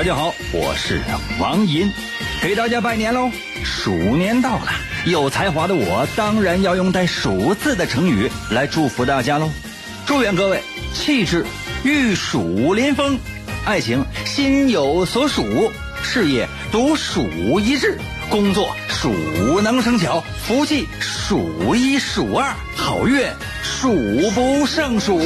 大家好，我是王银，给大家拜年喽！鼠年到了，有才华的我当然要用带“鼠”字的成语来祝福大家喽！祝愿各位气质玉鼠临风，爱情心有所属，事业独属一帜，工作鼠能生巧，福气数一数二，好运数不胜数。